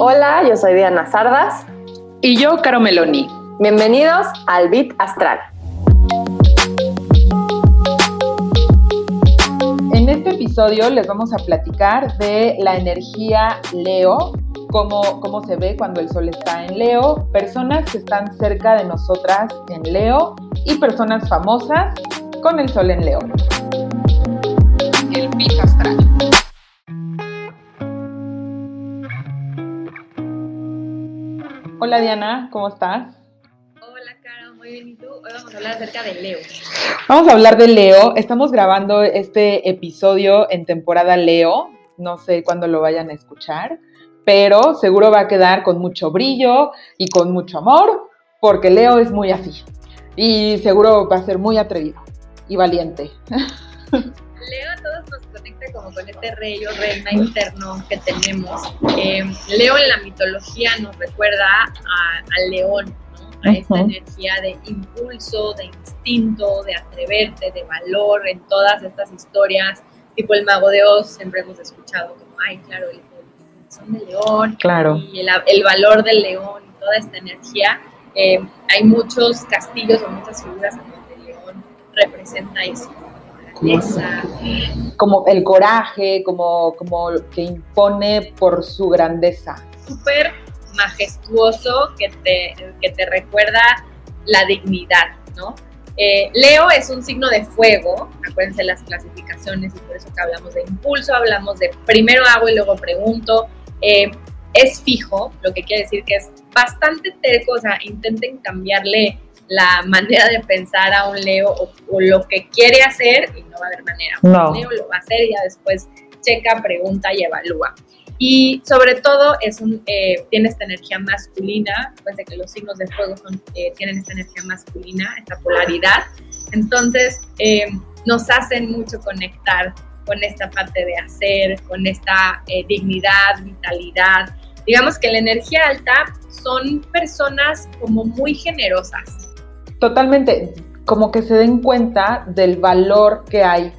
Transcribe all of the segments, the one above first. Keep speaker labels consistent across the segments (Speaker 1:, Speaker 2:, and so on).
Speaker 1: Hola, yo soy Diana Sardas.
Speaker 2: Y yo, Caro Meloni.
Speaker 1: Bienvenidos al Bit Astral.
Speaker 2: En este episodio les vamos a platicar de la energía Leo, cómo, cómo se ve cuando el sol está en Leo, personas que están cerca de nosotras en Leo y personas famosas con el sol en Leo. El Bit Astral. Hola Diana, ¿cómo estás?
Speaker 3: Hola Caro, muy bien. ¿Y tú? Hoy vamos a hablar acerca de Leo.
Speaker 2: Vamos a hablar de Leo. Estamos grabando este episodio en temporada Leo. No sé cuándo lo vayan a escuchar, pero seguro va a quedar con mucho brillo y con mucho amor, porque Leo es muy así. Y seguro va a ser muy atrevido y valiente.
Speaker 3: Leo a todos nos conecta como con este rey o reina interno que tenemos. Eh, Leo en la mitología nos recuerda al león, ¿no? a esta energía de impulso, de instinto, de atreverte, de valor en todas estas historias, tipo el mago de Oz, siempre hemos escuchado como, ay, claro, el son de león,
Speaker 2: claro.
Speaker 3: y el, el, valor del león y toda esta energía. Eh, hay muchos castillos o muchas figuras en donde león representa eso
Speaker 2: como el coraje, como, como que impone por su grandeza.
Speaker 3: Súper majestuoso que te, que te recuerda la dignidad, ¿no? Eh, Leo es un signo de fuego, acuérdense las clasificaciones y por eso que hablamos de impulso, hablamos de primero hago y luego pregunto. Eh, es fijo, lo que quiere decir que es bastante terco, o sea, intenten cambiarle la manera de pensar a un Leo o, lo que quiere hacer y no va a haber manera. Un Leo lo va a hacer y ya después checa, pregunta y evalúa. Y sobre todo es un, eh, tiene esta energía masculina, pues de que los signos de fuego son, eh, tienen esta energía masculina, esta polaridad. Entonces eh, nos hacen mucho conectar con esta parte de hacer, con esta dignidad, vitalidad. Digamos que la energía alta son personas como muy generosas,
Speaker 2: totalmente, como que se den cuenta del valor que hay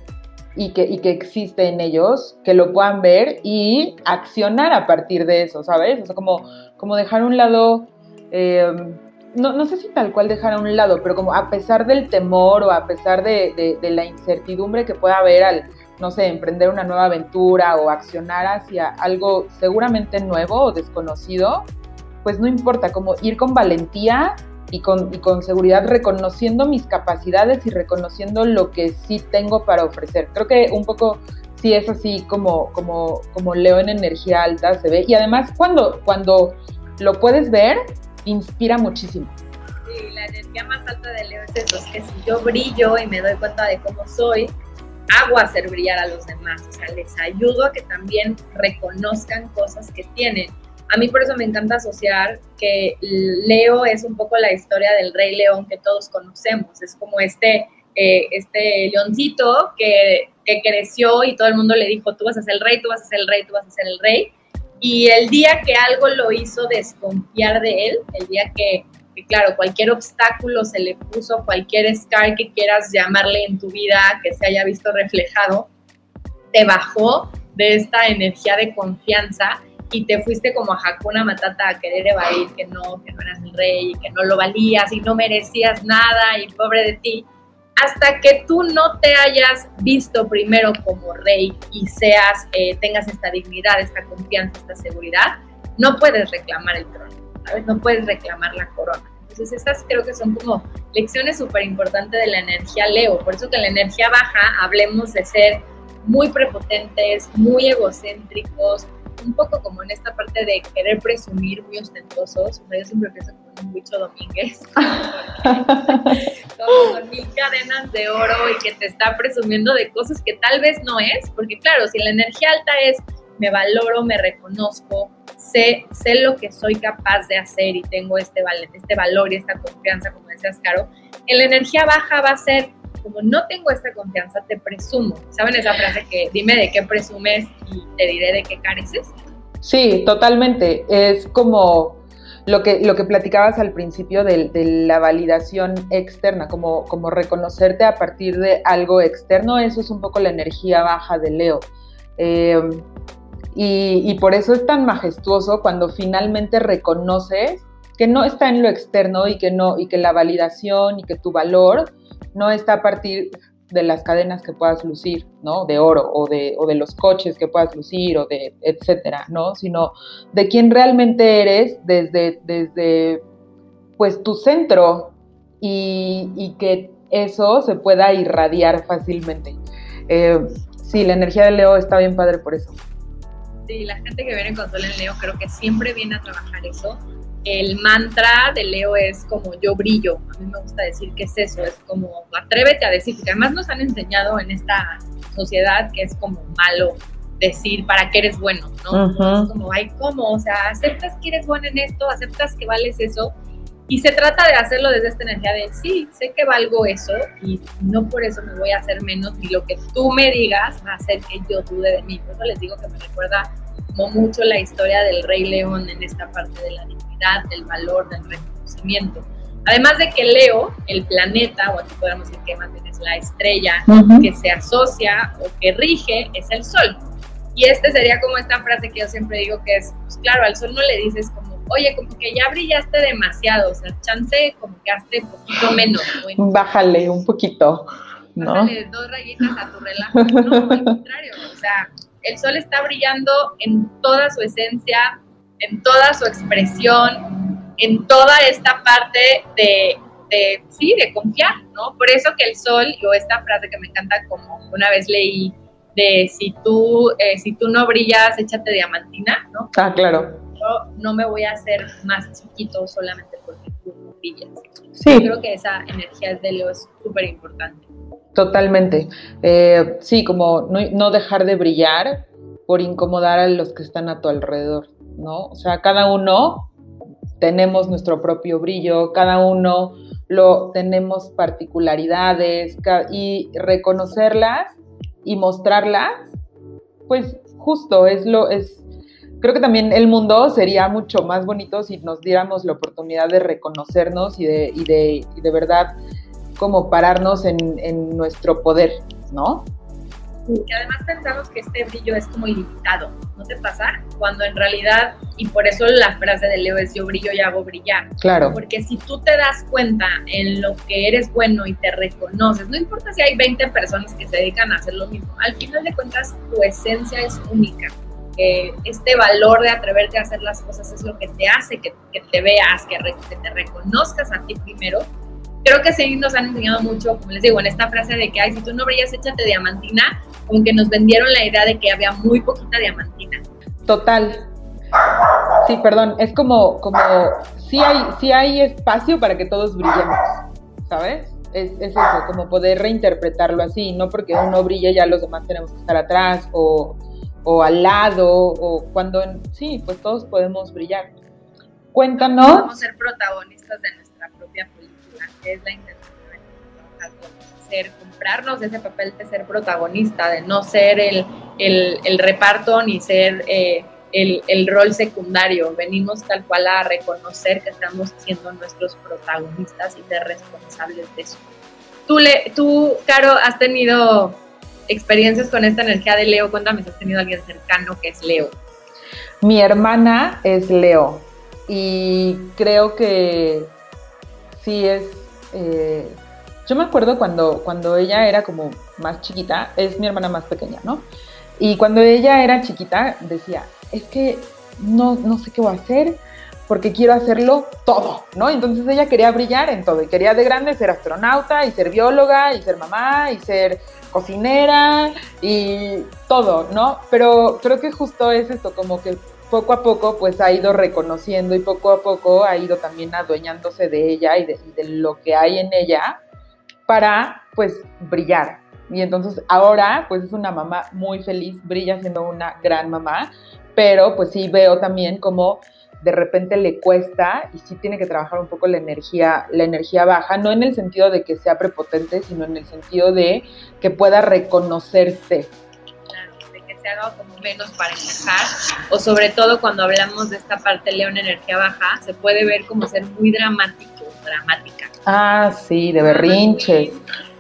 Speaker 2: y que, y que existe en ellos, que lo puedan ver y accionar a partir de eso, ¿sabes? O sea, como, como dejar a un lado, em, no, no, sé si tal cual dejar a un lado, pero como a pesar del temor o a pesar de, de la incertidumbre que pueda haber al, no sé, emprender una nueva aventura o accionar hacia algo seguramente nuevo o desconocido, pues no importa, como ir con valentía y con, y con seguridad reconociendo mis capacidades y reconociendo lo que sí tengo para ofrecer. Creo que un poco sí es así como, como, como Leo en energía alta se ve. Y además cuando, cuando lo puedes ver, inspira muchísimo.
Speaker 3: Sí, la energía más alta de Leo es eso, es que si yo brillo y me doy cuenta de cómo soy, hago hacer brillar a los demás, o sea, les ayudo a que también reconozcan cosas que tienen a mí por eso me encanta asociar que Leo es un poco la historia del rey león que todos conocemos. Es como este, eh, este leoncito que, que, creció y todo el mundo le dijo, tú vas a ser el rey, tú vas a ser el rey, tú vas a ser el rey. Y el día que algo lo hizo desconfiar de él, el día que, que claro, cualquier obstáculo se le puso, cualquier scar que quieras llamarle en tu vida que se haya visto reflejado, te bajó de esta energía de confianza y te fuiste como a Hakuna Matata a querer evadir que no, que no eras el rey, que no lo valías y no merecías nada y pobre de ti, hasta que tú no te hayas visto primero como rey y seas, eh, tengas esta dignidad, esta confianza, esta seguridad, no puedes reclamar el trono, ¿sabes? No puedes reclamar la corona. Entonces estas creo que son como lecciones súper importantes de la energía Leo. Por eso que en la energía baja hablemos de ser muy prepotentes, muy egocéntricos, un poco como en esta parte de querer presumir muy ostentosos. O sea, yo siempre pienso como un bicho Domínguez, como con mil cadenas de oro y que te está presumiendo de cosas que tal vez no es, porque claro, si la energía alta es me valoro, me reconozco, sé, sé lo que soy capaz de hacer y tengo este, este valor y esta confianza, como decías, Caro, en la energía baja va a ser como no tengo esta confianza, te presumo. ¿Saben esa frase que dime de qué presumes y te diré de qué careces?
Speaker 2: Sí, totalmente. Es como, lo que, lo que platicabas al principio de, la validación externa, como, como reconocerte a partir de algo externo, eso es un poco la energía baja de Leo. Eh, y, por eso es tan majestuoso cuando finalmente reconoces que no está en lo externo y que no y que la validación y que tu valor no está a partir de las cadenas que puedas lucir, ¿no? De oro o de, o de los coches que puedas lucir o de etcétera, ¿no? Sino de quién realmente eres desde, desde pues tu centro y, que eso se pueda irradiar fácilmente. Eh, sí, la energía de Leo está bien padre por eso.
Speaker 3: Sí, la gente que viene con Sol en Leo creo que siempre viene a trabajar eso. El mantra de Leo es como yo brillo. A mí me gusta decir que es eso, es como atrévete a decir, porque además nos han enseñado en esta sociedad que es como malo decir para qué eres bueno, ¿no? Es como, ay, ¿cómo? O sea, aceptas que eres bueno en esto, aceptas que vales eso. Y se trata de hacerlo desde esta energía de, sí, sé que valgo eso y no por eso me voy a hacer menos, ni lo que tú me digas va a hacer que yo dude de mí. Por eso les digo que me recuerda como mucho la historia del rey león en esta parte de la dignidad, del valor, del reconocimiento. Además de que Leo, el planeta, o aquí podemos decir que más bien es la estrella que se asocia o que rige, es el sol. Y este sería como esta frase que yo siempre digo que es, pues claro, al sol no le dices como, oye, como que ya brillaste demasiado, o sea, chance como que hazte un poquito menos.
Speaker 2: Bájale un poquito. ¿no?
Speaker 3: Bájale dos rayitas a tu relajo. No, al contrario, o sea, el sol está brillando en toda su esencia, en toda su expresión, en toda esta parte de, sí, de confiar, ¿no? Por eso que el sol, o esta frase que me encanta, como una vez leí, de si tú, eh, si tú no brillas, échate diamantina, ¿no?
Speaker 2: Ah, claro.
Speaker 3: Yo no me voy a hacer más chiquito solamente porque tú no brillas. Sí. Yo creo que esa energía de Leo es súper importante.
Speaker 2: Totalmente. Eh, sí, como no, dejar de brillar por incomodar a los que están a tu alrededor, ¿no? O sea, cada uno tenemos nuestro propio brillo, cada uno lo tenemos particularidades y reconocerlas y mostrarlas, pues justo es lo es creo que también el mundo sería mucho más bonito si nos diéramos la oportunidad de reconocernos y de, y de, y de verdad como pararnos en, nuestro poder, ¿no?
Speaker 3: Que además pensamos que este brillo es como ilimitado, ¿no te pasa? Cuando en realidad, y por eso la frase de Leo es yo brillo y hago brillar.
Speaker 2: Claro.
Speaker 3: Porque si tú te das cuenta en lo que eres bueno y te reconoces, no importa si hay 20 personas que se dedican a hacer lo mismo, al final de cuentas tu esencia es única. Este valor de atreverte a hacer las cosas es lo que te hace que, te veas, que, que te reconozcas a ti primero creo que sí nos han enseñado mucho, como les digo, en esta frase de que, ay, si tú no brillas, échate diamantina, como que nos vendieron la idea de que había muy poquita diamantina.
Speaker 2: Total. Sí, perdón, es como, como, sí hay, sí hay espacio para que todos brillemos, ¿sabes? Es, es, eso, como poder reinterpretarlo así, no porque uno brille ya los demás tenemos que estar atrás o, o al lado, o cuando, sí, pues todos podemos brillar. Cuéntanos.
Speaker 3: Podemos ser protagonistas de nuestra propia es la intención de ser, comprarnos ese papel de ser protagonista, de no ser el, el, reparto ni ser eh, el, el, rol secundario. Venimos tal cual a reconocer que estamos siendo nuestros protagonistas y ser responsables de eso. Tú, le, tú Caro, has tenido experiencias con esta energía de Leo. Cuéntame si has tenido alguien cercano que es Leo.
Speaker 2: Mi hermana es Leo y creo que sí es eh, yo me acuerdo cuando, cuando ella era como más chiquita, es mi hermana más pequeña, ¿no? Y cuando ella era chiquita decía, es que no, no sé qué voy a hacer porque quiero hacerlo todo, ¿no? Entonces ella quería brillar en todo y quería de grande ser astronauta y ser bióloga y ser mamá y ser cocinera y todo, ¿no? Pero creo que justo es esto, como que poco a poco pues ha ido reconociendo y poco a poco ha ido también adueñándose de ella y de, lo que hay en ella para pues brillar. Y entonces ahora pues es una mamá muy feliz, brilla siendo una gran mamá, pero pues sí veo también como de repente le cuesta y sí tiene que trabajar un poco la energía, la energía baja, no en el sentido de que sea prepotente, sino en el sentido de que pueda reconocerse.
Speaker 3: Claro, de que te haga como menos para encajar, o sobre todo cuando hablamos de esta parte León energía baja, se puede ver como ser muy dramático, dramática.
Speaker 2: Ah, sí, de berrinches.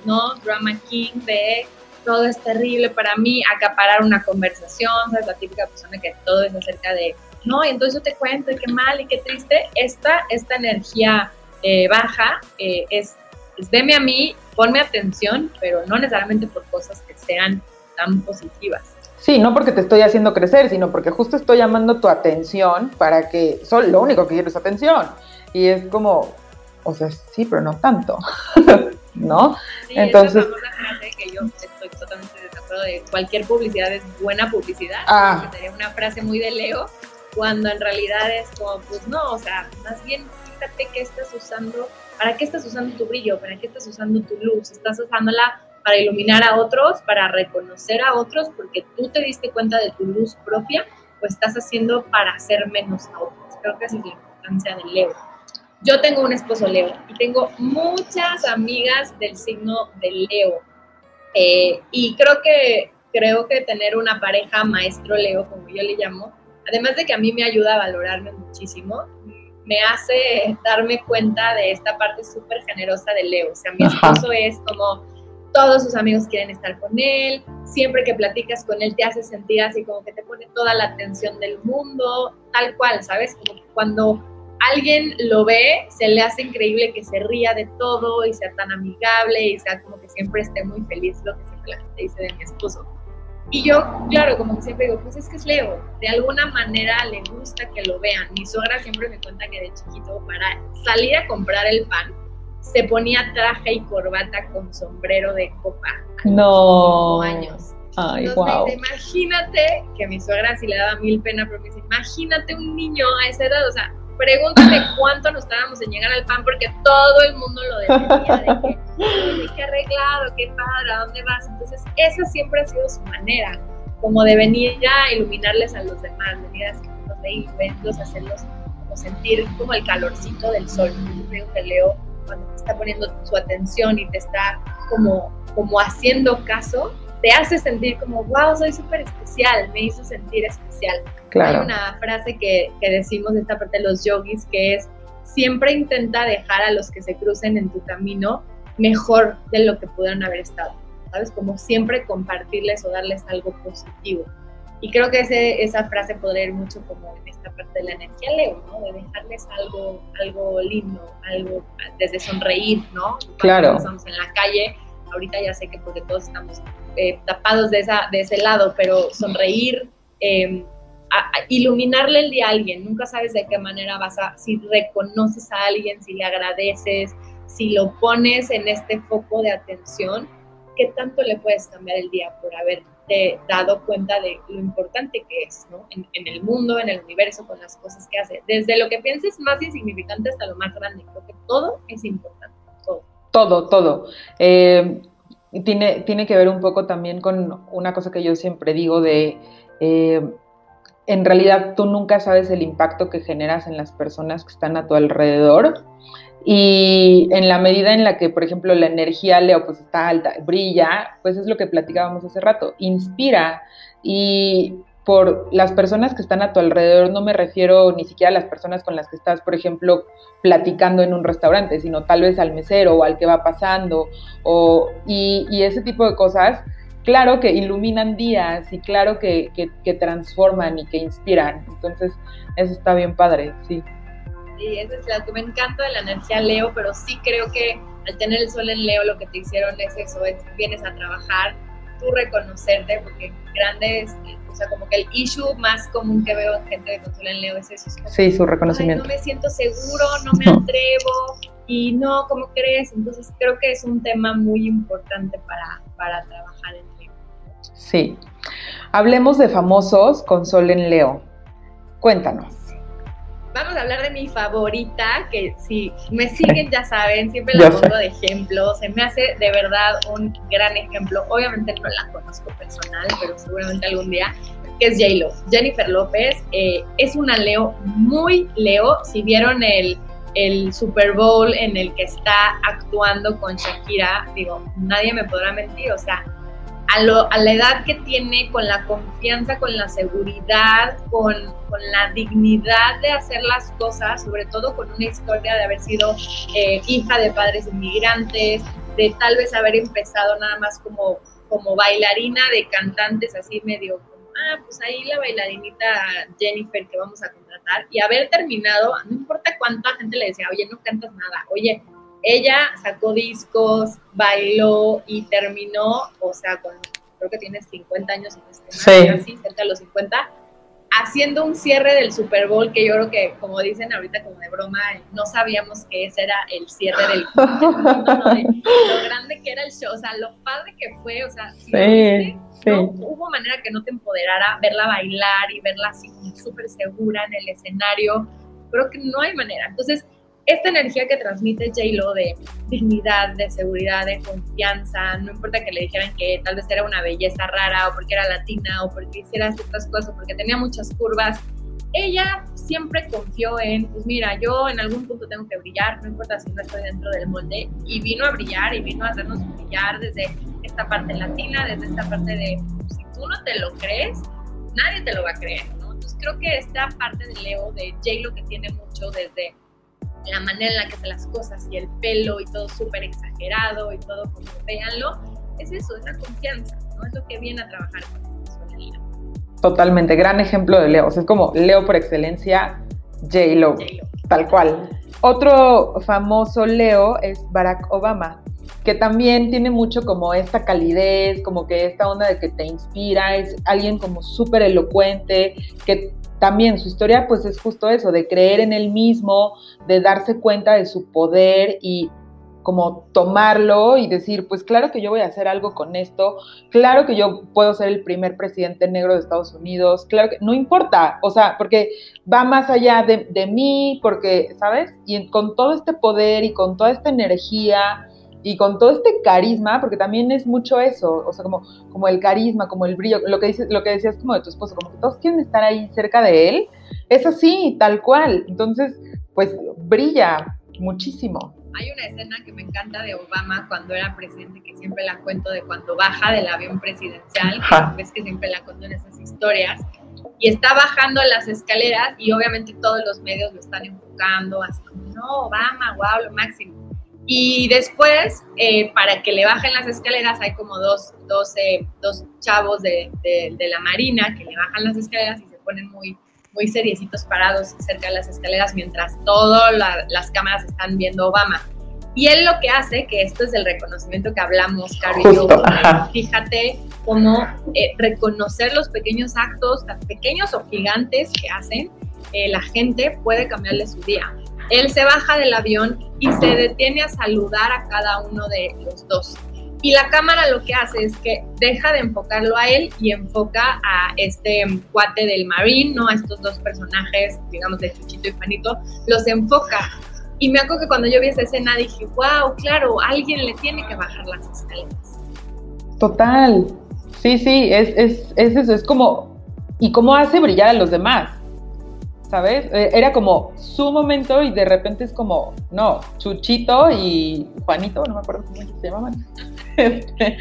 Speaker 3: ¿No? Drama King, de todo es terrible para mí, acaparar una conversación, ¿sabes? La típica persona que todo es acerca de, no, y entonces yo te cuento, y qué mal y qué triste. Esta, esta energía eh, baja eh, es, es, veme a mí, ponme atención, pero no necesariamente por cosas que sean tan positivas.
Speaker 2: Sí, no porque te estoy haciendo crecer, sino porque justo estoy llamando tu atención para que, solo lo único que quiero es atención. Y es como, o sea, sí, pero no tanto, ¿no?
Speaker 3: Sí, Entonces... Es frase que yo estoy totalmente de acuerdo de cualquier publicidad es buena publicidad. Ah. Sería una frase muy de Leo, cuando en realidad es como, pues no, o sea, más bien fíjate qué estás usando, para qué estás usando tu brillo, para qué estás usando tu luz, estás usándola para iluminar a otros, para reconocer a otros, porque tú te diste cuenta de tu luz propia, o estás haciendo para hacer menos a otros. Creo que esa es la importancia del Leo. Yo tengo un esposo Leo y tengo muchas amigas del signo de Leo. Eh, y creo que, creo que tener una pareja maestro Leo, como yo le llamo, además de que a mí me ayuda a valorarme muchísimo, me hace darme cuenta de esta parte súper generosa de Leo. O sea, mi esposo es como todos sus amigos quieren estar con él, siempre que platicas con él te hace sentir así como que te pone toda la atención del mundo, tal cual, ¿sabes? Como cuando alguien lo ve, se le hace increíble que se ría de todo y sea tan amigable y sea como que siempre esté muy feliz, lo que siempre la gente dice de mi esposo. Y yo, claro, como que siempre digo, pues es que es Leo, de alguna manera le gusta que lo vean. Mi suegra siempre me cuenta que de chiquito para salir a comprar el pan se ponía traje y corbata con sombrero de copa.
Speaker 2: no.
Speaker 3: años.
Speaker 2: Ay, wow.
Speaker 3: imagínate que mi suegra sí le daba mil pena, pero me dice, imagínate un niño a esa edad, o sea, pregúntame cuánto nos estábamos en llegar al pan porque todo el mundo lo decía de que, qué arreglado, qué padre, ¿a dónde vas? Entonces, esa siempre ha sido su manera, como de venir a iluminarles a los demás, venir a hacerlos reír, verlos, hacerlos como sentir como el calorcito del sol. Yo creo que Leo, cuando te está poniendo su atención y te está como, como haciendo caso, te hace sentir como, wow, soy súper especial, me hizo sentir especial. Hay una frase que, que decimos de esta parte de los yogis que es, siempre intenta dejar a los que se crucen en tu camino mejor de lo que pudieron haber estado, ¿sabes? Como siempre compartirles o darles algo positivo. Y creo que ese, esa frase podría ir mucho como en esta parte de la energía Leo, ¿no? De dejarles algo, algo lindo, algo desde sonreír, ¿no?
Speaker 2: claro.
Speaker 3: Estamos en la calle, ahorita ya sé que porque todos estamos eh, tapados de, esa, de ese lado, pero sonreír, eh, iluminarle el día a alguien, nunca sabes de qué manera vas a, si reconoces a alguien, si le agradeces, si lo pones en este foco de atención, ¿qué tanto le puedes cambiar el día por haberte dado cuenta de lo importante que es, ¿no? En, el mundo, en el universo, con las cosas que hace. Desde lo que pienses más insignificante hasta lo más grande, creo que todo es importante, todo.
Speaker 2: Todo, todo. Eh, tiene, tiene que ver un poco también con una cosa que yo siempre digo de... Eh, en realidad tú nunca sabes el impacto que generas en las personas que están a tu alrededor. Y en la medida en la que, por ejemplo, la energía Leo pues está alta, brilla, pues es lo que platicábamos hace rato, inspira. Y por las personas que están a tu alrededor, no me refiero ni siquiera a las personas con las que estás, por ejemplo, platicando en un restaurante, sino tal vez al mesero o al que va pasando, o, y, y ese tipo de cosas claro que iluminan días y claro que, que, transforman y que inspiran. Entonces, eso está bien padre, sí.
Speaker 3: Sí, eso es lo que me encanta de la energía Leo, pero sí creo que al tener el sol en Leo lo que te hicieron es eso, es vienes a trabajar, tú reconocerte, porque grandes, o sea, como que el issue más común que veo en gente con sol en Leo es eso.
Speaker 2: sí, su reconocimiento.
Speaker 3: no me siento seguro, no me atrevo, y no, ¿cómo crees? Entonces creo que es un tema muy importante para, para trabajar en
Speaker 2: Sí. Hablemos de famosos con Sol en Leo. Cuéntanos.
Speaker 3: Vamos a hablar de mi favorita, que si me siguen ya saben, siempre la pongo de ejemplo. Se me hace de verdad un gran ejemplo. Obviamente no la conozco personal, pero seguramente algún día, que es J-Lo. Jennifer López eh, es una Leo muy Leo. Si vieron el, el Super Bowl en el que está actuando con Shakira, digo, nadie me podrá mentir. O sea, a, la edad que tiene, con la confianza, con la seguridad, con, con, la dignidad de hacer las cosas, sobre todo con una historia de haber sido eh, hija de padres inmigrantes, de tal vez haber empezado nada más como, como bailarina de cantantes así medio ah, pues ahí la bailarinita Jennifer que vamos a contratar y haber terminado, no importa cuánta gente le decía, oye, no cantas nada, oye, ella sacó discos, bailó y terminó, o sea, con, creo que tiene 50 años en este sí. así, cerca de los 50, haciendo un cierre del Super Bowl que yo creo que, como dicen ahorita como de broma, no sabíamos que ese era el cierre del lo grande que era el show, o sea, lo padre que fue, o sea, si sí, no hubo manera que no te empoderara verla bailar y verla así súper segura en el escenario, creo que no hay manera. Entonces, esta energía que transmite J-Lo de dignidad, de seguridad, de confianza, no importa que le dijeran que tal vez era una belleza rara o porque era latina o porque hiciera ciertas cosas o porque tenía muchas curvas, ella siempre confió en, pues mira, yo en algún punto tengo que brillar, no importa si no estoy dentro del molde, y vino a brillar y vino a hacernos brillar desde esta parte latina, desde esta parte de, si tú no te lo crees, nadie te lo va a creer, ¿no? Entonces creo que esta parte de Leo, de J-Lo que tiene mucho desde la manera en la que hace las cosas y el pelo y todo súper exagerado y todo como véanlo, es eso, es la confianza, ¿no? Es lo que viene a trabajar con la personalidad.
Speaker 2: Totalmente, gran ejemplo de Leo, o sea, es como Leo por excelencia, J-Lo, tal cual. Otro famoso Leo es Barack Obama, que también tiene mucho como esta calidez, como que esta onda de que te inspira, es alguien como súper elocuente, que también su historia pues es justo eso, de creer en él mismo, de darse cuenta de su poder y como tomarlo y decir, pues claro que yo voy a hacer algo con esto, claro que yo puedo ser el primer presidente negro de Estados Unidos, claro que no importa, o sea, porque va más allá de, de mí, porque, ¿sabes? Y con todo este poder y con toda esta energía y con todo este carisma, porque también es mucho eso, o sea, como, como el carisma, como el brillo, lo que, dices, lo que decías como de tu esposo, como que todos quieren estar ahí cerca de él, es así, tal cual. Entonces, pues brilla muchísimo.
Speaker 3: Hay una escena que me encanta de Obama cuando era presidente, que siempre la cuento de cuando baja del avión presidencial, ves que siempre la cuento en esas historias, y está bajando las escaleras y obviamente todos los medios lo están enfocando, así como, no, Obama, wow, lo máximo y después, eh, para que le bajen las escaleras, hay como dos, dos, dos chavos de, de, la Marina que le bajan las escaleras y se ponen muy, muy seriecitos parados cerca de las escaleras mientras todas las cámaras están viendo Obama. Y él lo que hace, que esto es el reconocimiento que hablamos, Caro y yo, fíjate cómo eh, reconocer los pequeños actos, tan pequeños o gigantes que hacen, eh, la gente puede cambiarle su día. Él se baja del avión y se detiene a saludar a cada uno de los dos. Y la cámara lo que hace es que deja de enfocarlo a él y enfoca a este cuate del Marine, ¿no? A estos dos personajes, digamos, de Chuchito y Panito, los enfoca. Y me acuerdo que cuando yo vi esa escena dije, wow, claro, alguien le tiene que bajar las escaleras.
Speaker 2: Total. Sí, sí, es, es, es eso, es como, ¿y cómo hace brillar a los demás? ¿Sabes? Eh, era como su momento y de repente es como, no, Chuchito y Juanito, no me acuerdo cómo se llamaban. Este,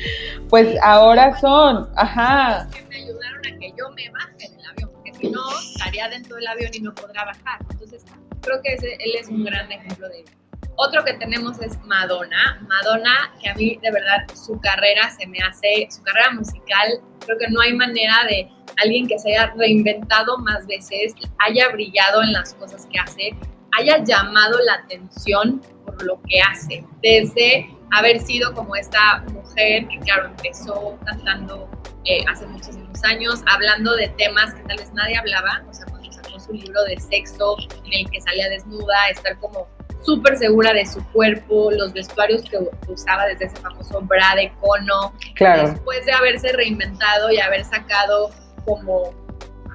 Speaker 2: pues ahora son, ajá.
Speaker 3: Que me ayudaron a que yo me baje del avión, porque si no, estaría dentro del avión y no podrá bajar. Entonces, creo que él es un gran ejemplo de eso. Otro que tenemos es Madonna. Madonna, que a mí de verdad su carrera se me hace, su carrera musical, creo que no hay manera de alguien que se haya reinventado más veces, haya brillado en las cosas que hace, haya llamado la atención por lo que hace. Desde haber sido como esta mujer que, claro, empezó cantando eh, hace muchísimos años, hablando de temas que tal vez nadie hablaba, o sea, cuando sacó su libro de sexo, en el que salía desnuda, estar como súper segura de su cuerpo, los vestuarios que usaba desde ese famoso bra de cono,
Speaker 2: claro.
Speaker 3: después de haberse reinventado y haber sacado como,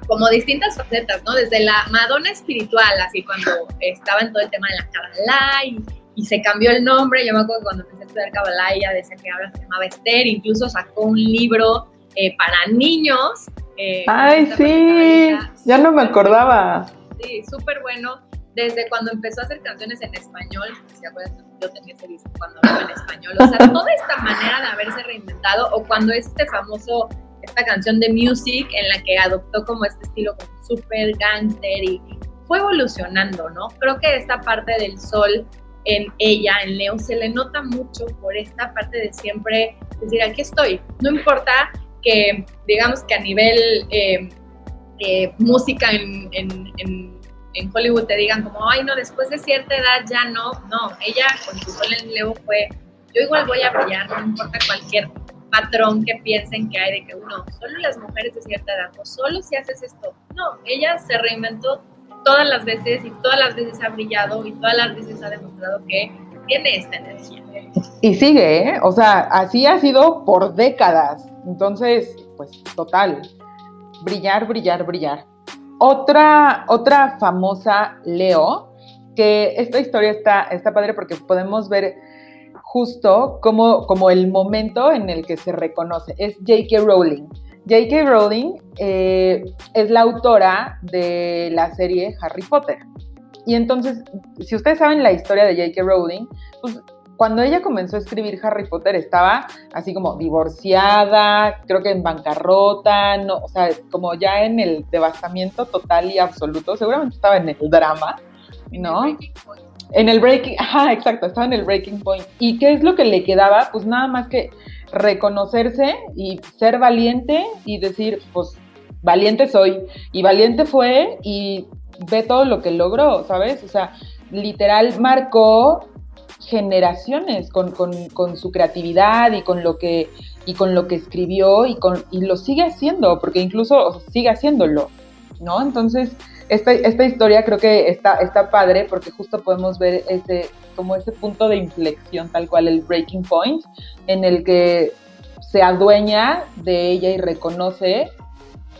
Speaker 3: como distintas facetas, ¿no? Desde la Madonna espiritual, así cuando estaba en todo el tema de la Kabbalah y, y se cambió el nombre, yo me acuerdo que cuando empecé a estudiar Kabbalah ella decía que ahora se llamaba Esther, incluso sacó un libro eh, para niños.
Speaker 2: Eh, Ay, sí, ya no me acordaba.
Speaker 3: Sí, súper bueno desde cuando empezó a hacer canciones en español, ¿se acuerdan? Yo tenía ese disco cuando hablaba en español, o sea, toda esta manera de haberse reinventado, o cuando este famoso, esta canción de Music, en la que adoptó como este estilo como super gangster y fue evolucionando, ¿no? Creo que esta parte del sol en ella, en Leo, se le nota mucho por esta parte de siempre decir, aquí estoy, no importa que, digamos que a nivel eh, eh, música en, en, Hollywood te digan como, ay, no, después de cierta edad ya no, no, ella con su sol en Leo fue, yo igual voy a brillar, no importa cualquier patrón que piensen que hay de que uno, solo las mujeres de cierta edad, o solo si haces esto. No, ella se reinventó todas las veces y todas las veces ha brillado y todas las veces ha demostrado que tiene esta energía.
Speaker 2: Y sigue, ¿eh? O sea, así ha sido por décadas. Entonces, pues total, brillar, brillar, brillar. Otra, otra famosa Leo, que esta historia está, está padre porque podemos ver justo como, como el momento en el que se reconoce. Es J.K. Rowling. J.K. Rowling eh, es la autora de la serie Harry Potter. Y entonces, si ustedes saben la historia de J.K. Rowling, pues cuando ella comenzó a escribir Harry Potter estaba así como divorciada, creo que en bancarrota, no, o sea, como ya en el devastamiento total y absoluto, seguramente estaba en el drama, ¿no? En el breaking, ajá, exacto, estaba en el breaking point. ¿Y qué es lo que le quedaba? Pues nada más que reconocerse y ser valiente y decir, pues valiente soy. Y valiente fue y ve todo lo que logró, ¿sabes? O sea, literal marcó generaciones con, su creatividad y con lo que y con lo que escribió y con y lo sigue haciendo porque incluso sigue haciéndolo no entonces esta, esta historia creo que está está padre porque justo podemos ver ese como ese punto de inflexión, tal cual el breaking point, en el que se adueña de ella y reconoce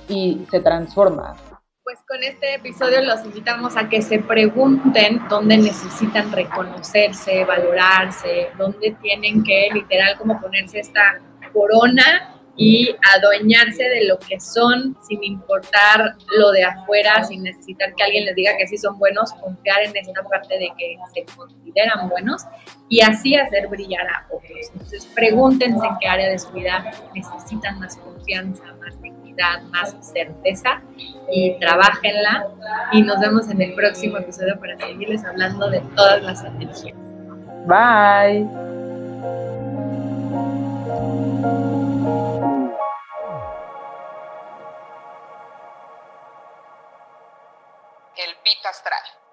Speaker 2: y se transforma.
Speaker 3: Pues con este episodio los invitamos a que se pregunten dónde necesitan reconocerse, valorarse, dónde tienen que literal como ponerse esta corona y adueñarse de lo que son sin importar lo de afuera, sin necesitar que alguien les diga que sí son buenos, confiar en esta parte de que se consideran buenos y así hacer brillar a otros. Entonces pregúntense en qué área de su vida necesitan más confianza, más dignidad, más certeza y trabajenla y nos vemos en el próximo episodio para seguirles hablando de todas las energías.
Speaker 2: Bye.
Speaker 4: El Pit Astral.